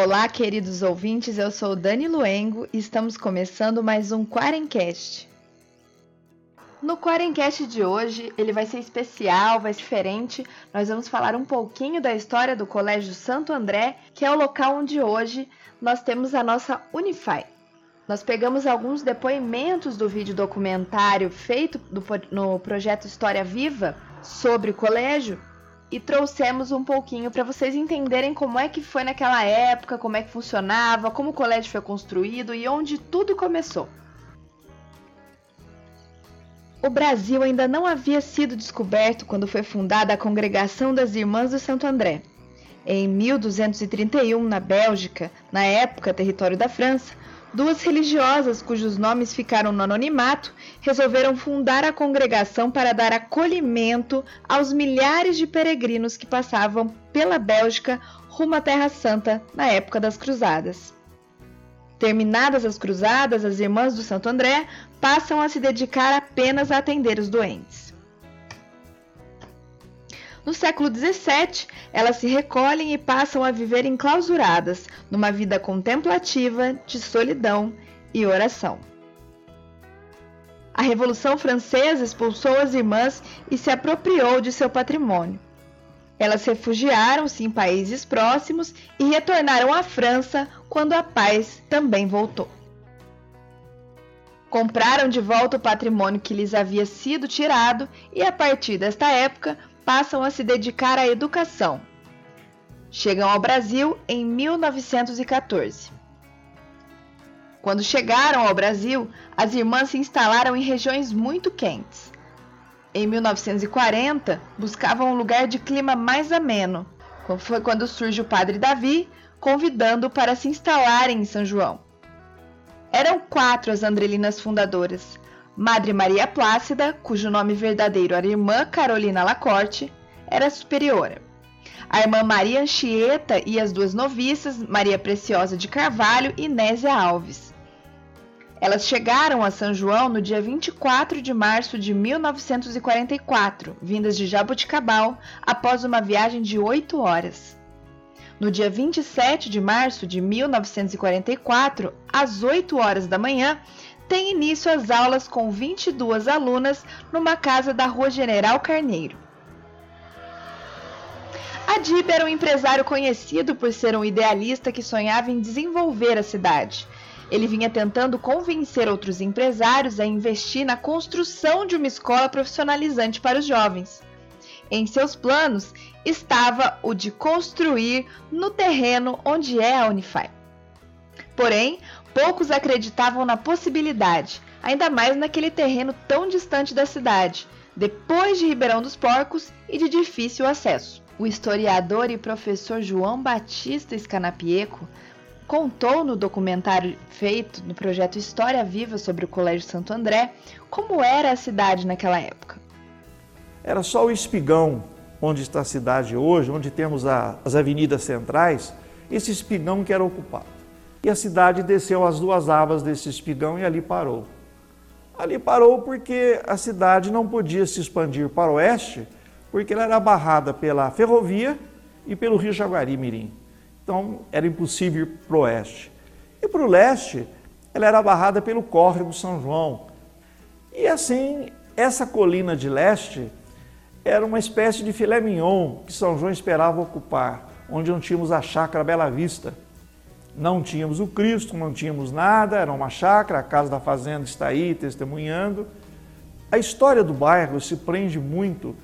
Olá, queridos ouvintes, eu sou Dani Luengo e estamos começando mais um Quarencast. No Quarencast de hoje, ele vai ser especial, vai ser diferente. Nós vamos falar um pouquinho da história do Colégio Santo André, que é o local onde hoje nós temos a nossa Unify. Nós pegamos alguns depoimentos do vídeo documentário feito no projeto História Viva sobre o colégio e trouxemos um pouquinho para vocês entenderem como é que foi naquela época, como é que funcionava, como o colégio foi construído e onde tudo começou. O Brasil ainda não havia sido descoberto quando foi fundada a Congregação das Irmãs do Santo André. Em 1231, na Bélgica, na época território da França, Duas religiosas cujos nomes ficaram no anonimato resolveram fundar a congregação para dar acolhimento aos milhares de peregrinos que passavam pela Bélgica rumo à Terra Santa na época das Cruzadas. Terminadas as cruzadas, as irmãs do Santo André passam a se dedicar apenas a atender os doentes. No século XVII, elas se recolhem e passam a viver enclausuradas, numa vida contemplativa, de solidão e oração. A Revolução Francesa expulsou as irmãs e se apropriou de seu patrimônio. Elas refugiaram-se em países próximos e retornaram à França quando a paz também voltou. Compraram de volta o patrimônio que lhes havia sido tirado e, a partir desta época, passam a se dedicar à educação. Chegam ao Brasil em 1914. Quando chegaram ao Brasil, as irmãs se instalaram em regiões muito quentes. Em 1940, buscavam um lugar de clima mais ameno. Foi quando surge o padre Davi, convidando para se instalarem em São João. Eram quatro as andrelinas fundadoras: Madre Maria Plácida, cujo nome verdadeiro era Irmã Carolina Lacorte, era superiora. A irmã Maria Anchieta e as duas noviças, Maria Preciosa de Carvalho e Nésia Alves. Elas chegaram a São João no dia 24 de março de 1944, vindas de Jaboticabal, após uma viagem de oito horas. No dia 27 de março de 1944, às 8 horas da manhã, tem início as aulas com 22 alunas numa casa da Rua General Carneiro. Adib era um empresário conhecido por ser um idealista que sonhava em desenvolver a cidade. Ele vinha tentando convencer outros empresários a investir na construção de uma escola profissionalizante para os jovens. Em seus planos estava o de construir no terreno onde é a Unify. Porém, Poucos acreditavam na possibilidade, ainda mais naquele terreno tão distante da cidade, depois de Ribeirão dos Porcos e de difícil acesso. O historiador e professor João Batista Scanapieco contou no documentário feito no projeto História Viva sobre o Colégio Santo André como era a cidade naquela época. Era só o espigão onde está a cidade hoje, onde temos a, as avenidas centrais, esse espigão que era ocupado. E a cidade desceu as duas abas desse espigão e ali parou. Ali parou porque a cidade não podia se expandir para o oeste, porque ela era barrada pela ferrovia e pelo rio Jaguari Mirim. Então era impossível ir para o oeste. E para o leste, ela era barrada pelo córrego São João. E assim, essa colina de leste era uma espécie de filé mignon que São João esperava ocupar, onde não tínhamos a chácara Bela Vista não tínhamos o Cristo, não tínhamos nada, era uma chácara, a casa da fazenda está aí testemunhando. A história do bairro se prende muito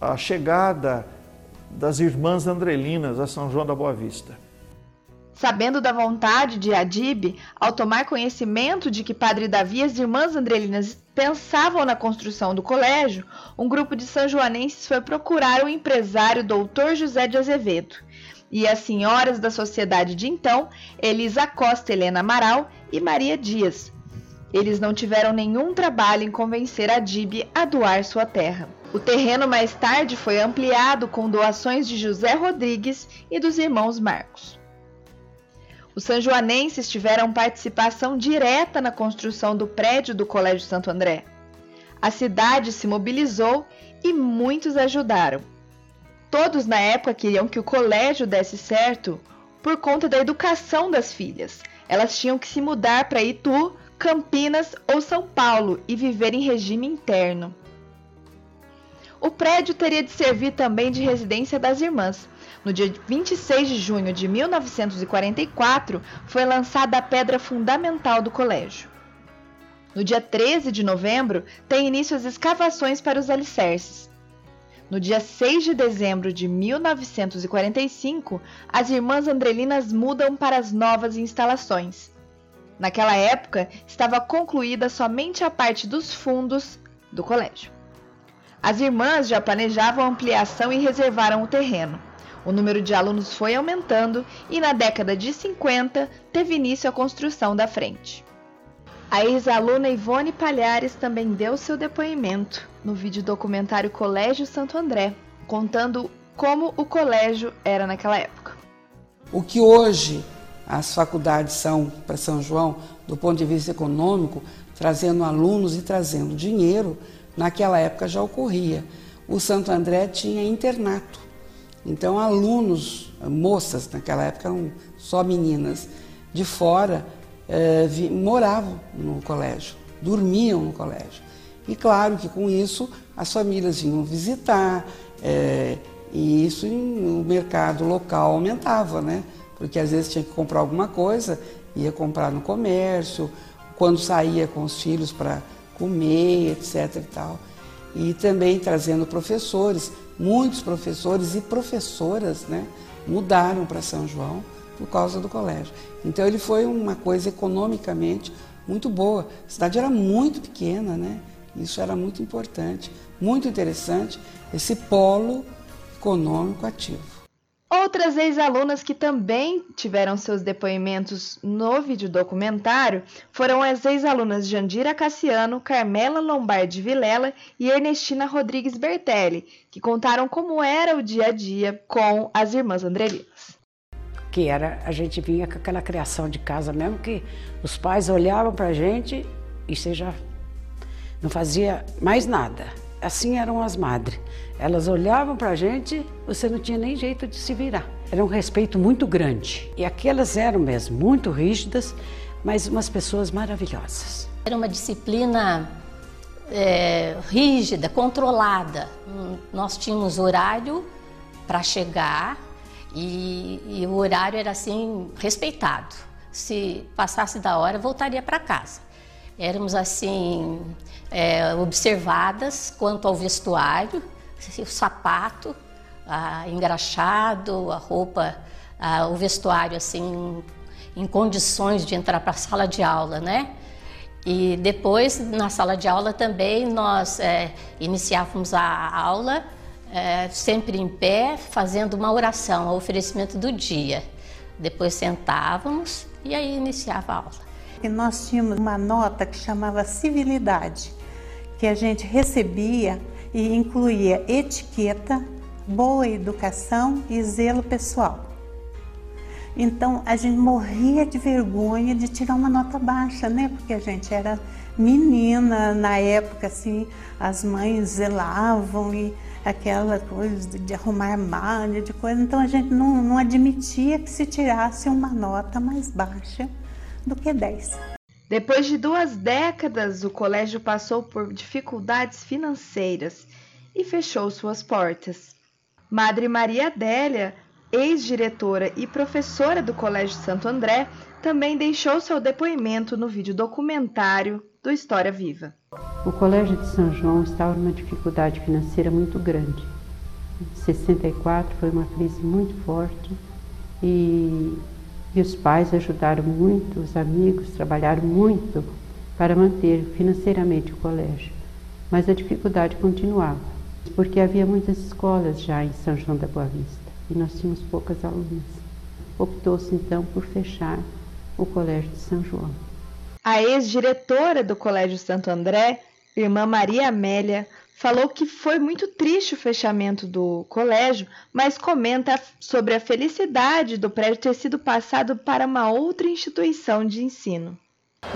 à chegada das irmãs Andrelinas a São João da Boa Vista. Sabendo da vontade de Adib, ao tomar conhecimento de que Padre Davi e as irmãs Andrelinas pensavam na construção do colégio, um grupo de sanjoanenses foi procurar o empresário Doutor José de Azevedo e as senhoras da sociedade de então, Elisa Costa Helena Amaral e Maria Dias. Eles não tiveram nenhum trabalho em convencer a Dib a doar sua terra. O terreno mais tarde foi ampliado com doações de José Rodrigues e dos irmãos Marcos. Os sanjoanenses tiveram participação direta na construção do prédio do Colégio Santo André. A cidade se mobilizou e muitos ajudaram. Todos na época queriam que o colégio desse certo por conta da educação das filhas. Elas tinham que se mudar para Itu, Campinas ou São Paulo e viver em regime interno. O prédio teria de servir também de residência das irmãs. No dia 26 de junho de 1944, foi lançada a pedra fundamental do colégio. No dia 13 de novembro, tem início as escavações para os alicerces. No dia 6 de dezembro de 1945, as irmãs Andrelinas mudam para as novas instalações. Naquela época, estava concluída somente a parte dos fundos do colégio. As irmãs já planejavam ampliação e reservaram o terreno. O número de alunos foi aumentando e na década de 50 teve início a construção da frente. A ex-aluna Ivone Palhares também deu seu depoimento no vídeo documentário Colégio Santo André, contando como o colégio era naquela época. O que hoje as faculdades são para São João, do ponto de vista econômico, trazendo alunos e trazendo dinheiro, naquela época já ocorria. O Santo André tinha internato. Então, alunos, moças, naquela época eram só meninas, de fora, eh, vi, moravam no colégio, dormiam no colégio. E claro que com isso as famílias vinham visitar, eh, e isso o mercado local aumentava, né? Porque às vezes tinha que comprar alguma coisa, ia comprar no comércio, quando saía com os filhos para comer, etc. e tal. E também trazendo professores, muitos professores e professoras né, mudaram para São João por causa do colégio. Então ele foi uma coisa economicamente muito boa. A cidade era muito pequena, né? Isso era muito importante, muito interessante, esse polo econômico ativo. Outras ex-alunas que também tiveram seus depoimentos no vídeo documentário foram as ex-alunas Jandira Cassiano, Carmela Lombardi Vilela e Ernestina Rodrigues Bertelli, que contaram como era o dia a dia com as irmãs Andrelinas. Que era, a gente vinha com aquela criação de casa mesmo, que os pais olhavam para a gente e você já não fazia mais nada. Assim eram as madres. Elas olhavam para a gente, você não tinha nem jeito de se virar. Era um respeito muito grande. E aquelas eram mesmo muito rígidas, mas umas pessoas maravilhosas. Era uma disciplina é, rígida, controlada. Nós tínhamos horário para chegar e, e o horário era assim respeitado. Se passasse da hora, voltaria para casa. Éramos assim é, observadas quanto ao vestuário o sapato ah, engraxado, a roupa, ah, o vestuário assim em condições de entrar para a sala de aula, né? E depois na sala de aula também nós é, iniciávamos a aula é, sempre em pé, fazendo uma oração, o oferecimento do dia. Depois sentávamos e aí iniciava a aula. E nós tínhamos uma nota que chamava civilidade, que a gente recebia e incluía etiqueta, boa educação e zelo pessoal. Então a gente morria de vergonha de tirar uma nota baixa, né? Porque a gente era menina na época, assim, as mães zelavam e aquela coisa de arrumar armário, de coisa. Então a gente não, não admitia que se tirasse uma nota mais baixa do que 10. Depois de duas décadas, o colégio passou por dificuldades financeiras e fechou suas portas. Madre Maria Adélia, ex-diretora e professora do Colégio Santo André, também deixou seu depoimento no vídeo documentário do História Viva. O Colégio de São João estava numa dificuldade financeira muito grande. Em 64 foi uma crise muito forte e e os pais ajudaram muito, os amigos trabalharam muito para manter financeiramente o colégio. Mas a dificuldade continuava, porque havia muitas escolas já em São João da Boa Vista e nós tínhamos poucas alunas. Optou-se então por fechar o Colégio de São João. A ex-diretora do Colégio Santo André, irmã Maria Amélia, falou que foi muito triste o fechamento do colégio, mas comenta sobre a felicidade do prédio ter sido passado para uma outra instituição de ensino.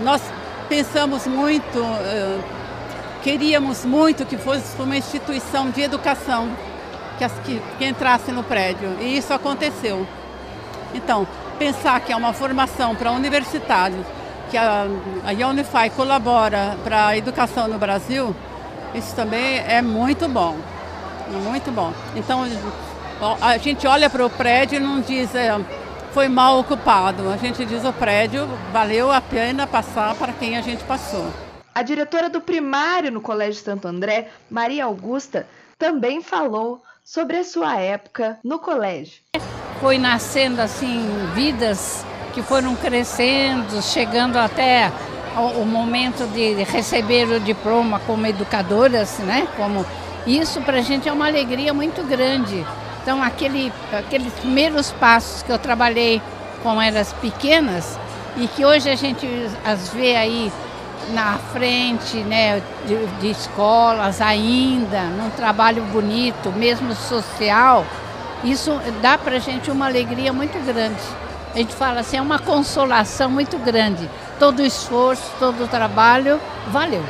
Nós pensamos muito, eh, queríamos muito que fosse uma instituição de educação que, que, que entrasse no prédio, e isso aconteceu. Então, pensar que é uma formação para universitários, que a, a Unify colabora para a educação no Brasil, isso também é muito bom. Muito bom. Então, a gente olha para o prédio e não diz é, foi mal ocupado. A gente diz o prédio valeu a pena passar para quem a gente passou. A diretora do primário no Colégio Santo André, Maria Augusta, também falou sobre a sua época no colégio. Foi nascendo assim vidas que foram crescendo, chegando até o momento de receber o diploma como educadoras, né? Como isso para a gente é uma alegria muito grande. Então aquele, aqueles primeiros passos que eu trabalhei com elas pequenas e que hoje a gente as vê aí na frente né, de, de escolas ainda, num trabalho bonito, mesmo social, isso dá para a gente uma alegria muito grande. A gente fala assim, é uma consolação muito grande. Todo o esforço, todo o trabalho, valeu.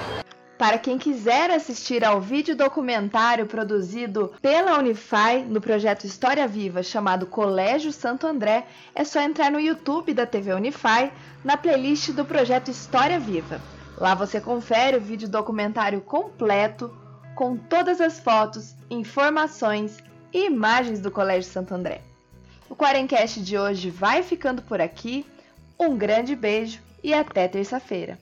Para quem quiser assistir ao vídeo documentário produzido pela Unify no projeto História Viva chamado Colégio Santo André, é só entrar no YouTube da TV Unify na playlist do projeto História Viva. Lá você confere o vídeo documentário completo com todas as fotos, informações e imagens do Colégio Santo André. O Quarencast de hoje vai ficando por aqui. Um grande beijo e até terça-feira.